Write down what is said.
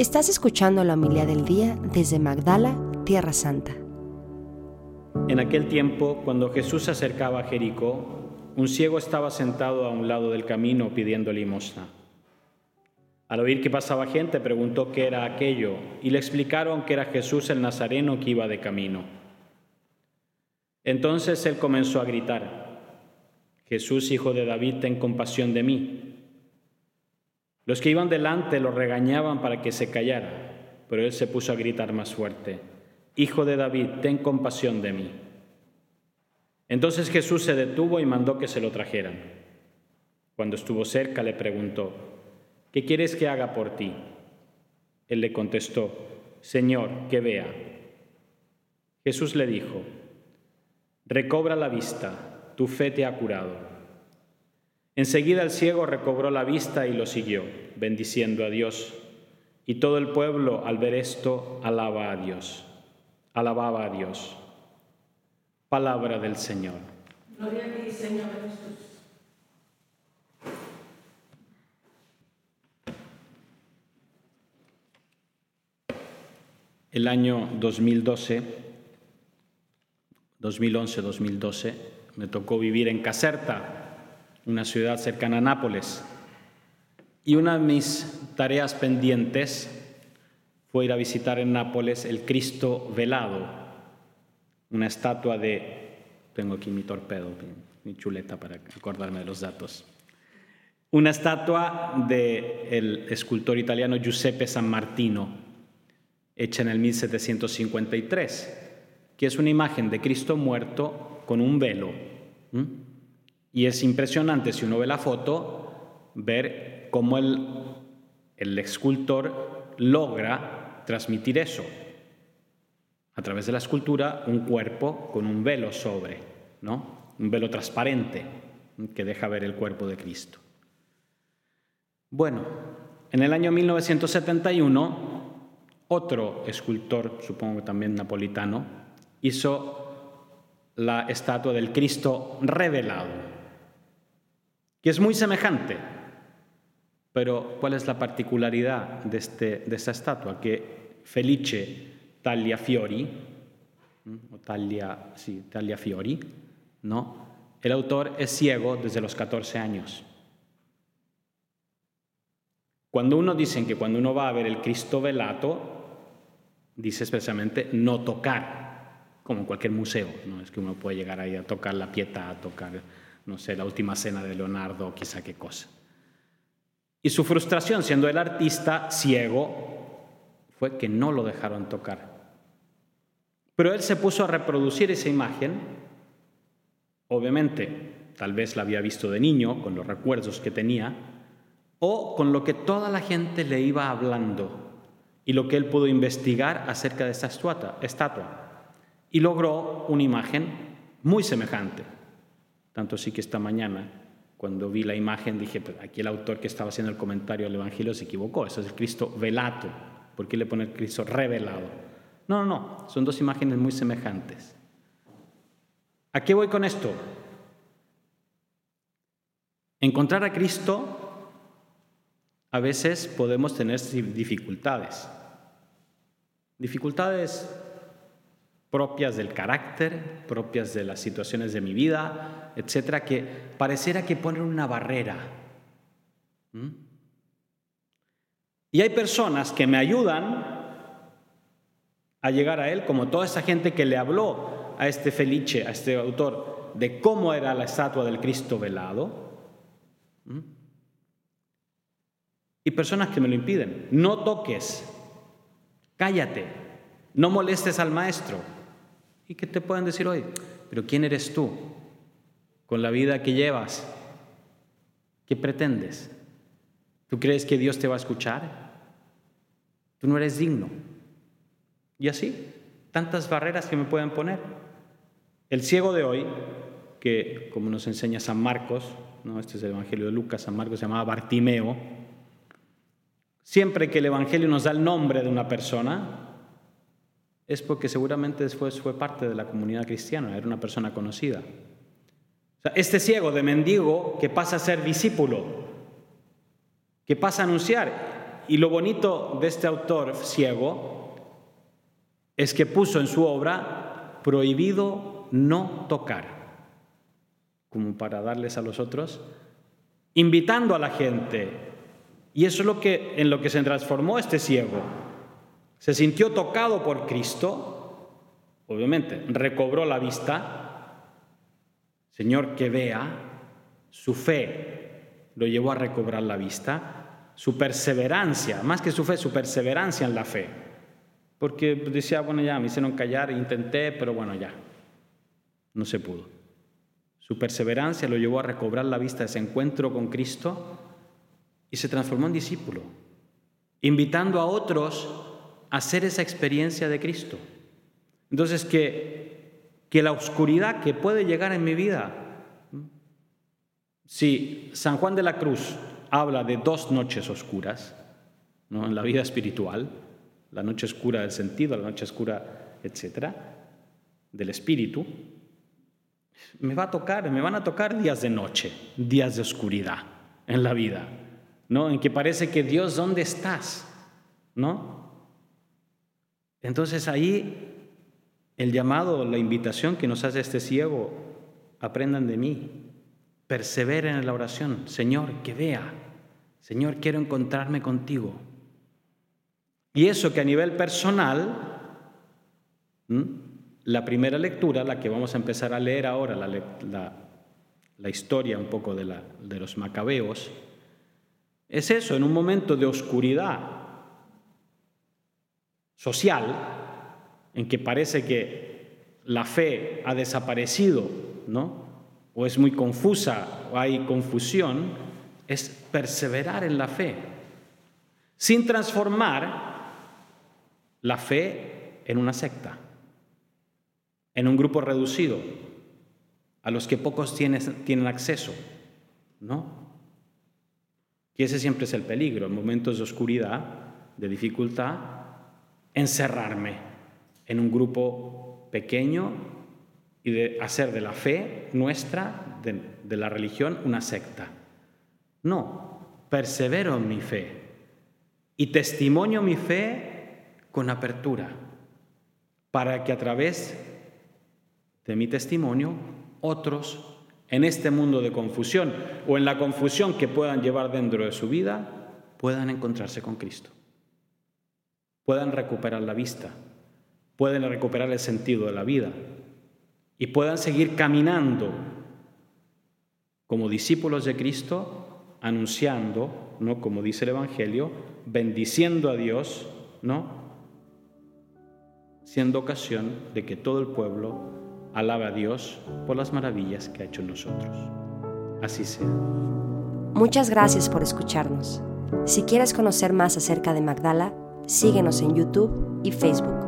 Estás escuchando la humildad del día desde Magdala, Tierra Santa. En aquel tiempo, cuando Jesús se acercaba a Jericó, un ciego estaba sentado a un lado del camino pidiendo limosna. Al oír que pasaba gente, preguntó qué era aquello y le explicaron que era Jesús el Nazareno que iba de camino. Entonces él comenzó a gritar, Jesús, hijo de David, ten compasión de mí. Los que iban delante lo regañaban para que se callara, pero él se puso a gritar más fuerte, Hijo de David, ten compasión de mí. Entonces Jesús se detuvo y mandó que se lo trajeran. Cuando estuvo cerca le preguntó, ¿qué quieres que haga por ti? Él le contestó, Señor, que vea. Jesús le dijo, recobra la vista, tu fe te ha curado. Enseguida el ciego recobró la vista y lo siguió, bendiciendo a Dios. Y todo el pueblo al ver esto alaba a Dios. Alababa a Dios. Palabra del Señor. Gloria a ti, Señor Jesús. El año 2012, 2011-2012, me tocó vivir en Caserta, una ciudad cercana a Nápoles. Y una de mis tareas pendientes fue ir a visitar en Nápoles el Cristo velado, una estatua de, tengo aquí mi torpedo, mi chuleta para acordarme de los datos, una estatua del escultor italiano Giuseppe San Martino, hecha en el 1753, que es una imagen de Cristo muerto con un velo. Y es impresionante, si uno ve la foto, ver cómo el, el escultor logra transmitir eso. A través de la escultura, un cuerpo con un velo sobre, ¿no? Un velo transparente que deja ver el cuerpo de Cristo. Bueno, en el año 1971, otro escultor, supongo también napolitano, hizo la estatua del Cristo revelado que es muy semejante. Pero ¿cuál es la particularidad de, esta estatua? Que Felice Tagliafiori, o Taglia, sí, Tagliafiori, ¿no? el autor es ciego desde los 14 años. Cuando uno dice que cuando uno va a ver el Cristo velato, dice expresamente no tocar, como en cualquier museo, no es que uno puede llegar ahí a tocar la pieta, a tocar no sé, la última cena de Leonardo, quizá qué cosa. Y su frustración, siendo el artista ciego, fue que no lo dejaron tocar. Pero él se puso a reproducir esa imagen, obviamente, tal vez la había visto de niño, con los recuerdos que tenía, o con lo que toda la gente le iba hablando y lo que él pudo investigar acerca de esta estatua. Y logró una imagen muy semejante. Tanto sí que esta mañana, cuando vi la imagen, dije, pues aquí el autor que estaba haciendo el comentario al Evangelio se equivocó. Eso es el Cristo velato. ¿Por qué le pone el Cristo revelado? No, no, no. Son dos imágenes muy semejantes. ¿A qué voy con esto? Encontrar a Cristo, a veces podemos tener dificultades. Dificultades propias del carácter, propias de las situaciones de mi vida, etcétera, que pareciera que ponen una barrera. Y hay personas que me ayudan a llegar a él, como toda esa gente que le habló a este Felice, a este autor, de cómo era la estatua del Cristo velado. Y personas que me lo impiden. No toques, cállate, no molestes al maestro. ¿Y qué te pueden decir hoy? Pero ¿quién eres tú? Con la vida que llevas, ¿qué pretendes? ¿Tú crees que Dios te va a escuchar? Tú no eres digno. Y así, tantas barreras que me pueden poner. El ciego de hoy, que como nos enseña San Marcos, ¿no? este es el Evangelio de Lucas, San Marcos se llamaba Bartimeo, siempre que el Evangelio nos da el nombre de una persona, es porque seguramente después fue parte de la comunidad cristiana, era una persona conocida. este ciego de mendigo que pasa a ser discípulo, que pasa a anunciar, Y lo bonito de este autor ciego es que puso en su obra prohibido no tocar, como para darles a los otros, invitando a la gente. Y eso es lo que en lo que se transformó este ciego. Se sintió tocado por Cristo, obviamente, recobró la vista. Señor, que vea, su fe lo llevó a recobrar la vista, su perseverancia, más que su fe, su perseverancia en la fe. Porque decía, bueno, ya me hicieron callar, intenté, pero bueno, ya, no se pudo. Su perseverancia lo llevó a recobrar la vista de ese encuentro con Cristo y se transformó en discípulo, invitando a otros hacer esa experiencia de Cristo. Entonces, que, que la oscuridad que puede llegar en mi vida, si San Juan de la Cruz habla de dos noches oscuras ¿no? en la vida espiritual, la noche oscura del sentido, la noche oscura, etcétera, del espíritu, me va a tocar, me van a tocar días de noche, días de oscuridad en la vida, ¿no? En que parece que Dios, ¿dónde estás? ¿No? Entonces ahí el llamado, la invitación que nos hace este ciego, aprendan de mí, perseveren en la oración, Señor, que vea, Señor, quiero encontrarme contigo. Y eso que a nivel personal, la primera lectura, la que vamos a empezar a leer ahora, la, historia un poco de, de los macabeos, es eso, en un momento de oscuridad social, en que parece que la fe ha desaparecido, ¿no? O es muy confusa, o hay confusión, es perseverar en la fe, sin transformar la fe en una secta en un grupo reducido, a los que pocos tienen, tienen acceso, ¿no? Y ese siempre es el peligro, en momentos de oscuridad, de dificultad, encerrarme en un grupo pequeño y de hacer de la fe nuestra, de, de la religión, una secta. No, persevero en mi fe y testimonio mi fe con apertura, para que a través de mi testimonio, otros en este mundo de confusión o en la confusión que puedan llevar dentro de su vida, puedan encontrarse con Cristo, puedan recuperar la vista, puedan recuperar el sentido de la vida y puedan seguir caminando como discípulos de Cristo, anunciando, ¿no? como dice el Evangelio, bendiciendo a Dios, ¿no? siendo ocasión de que todo el pueblo Alaba a Dios por las maravillas que ha hecho en nosotros. Así sea. Muchas gracias por escucharnos. Si quieres conocer más acerca de Magdala, síguenos en YouTube y Facebook.